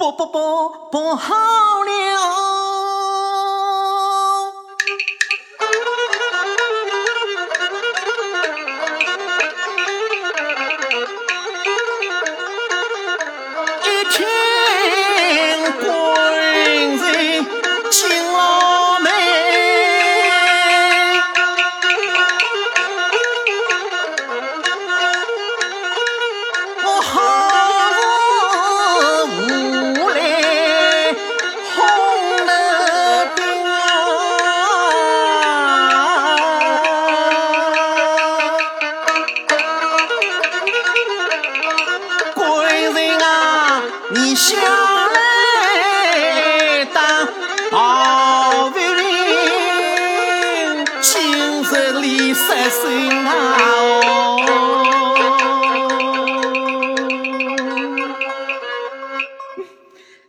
不不不不好了。你下来当好夫人，今日里失信啊！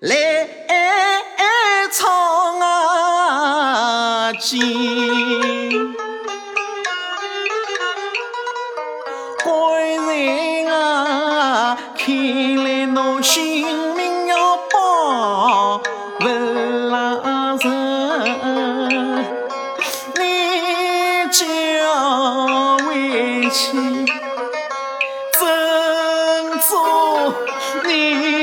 来唱啊经，官人啊，看来侬心。尊重你。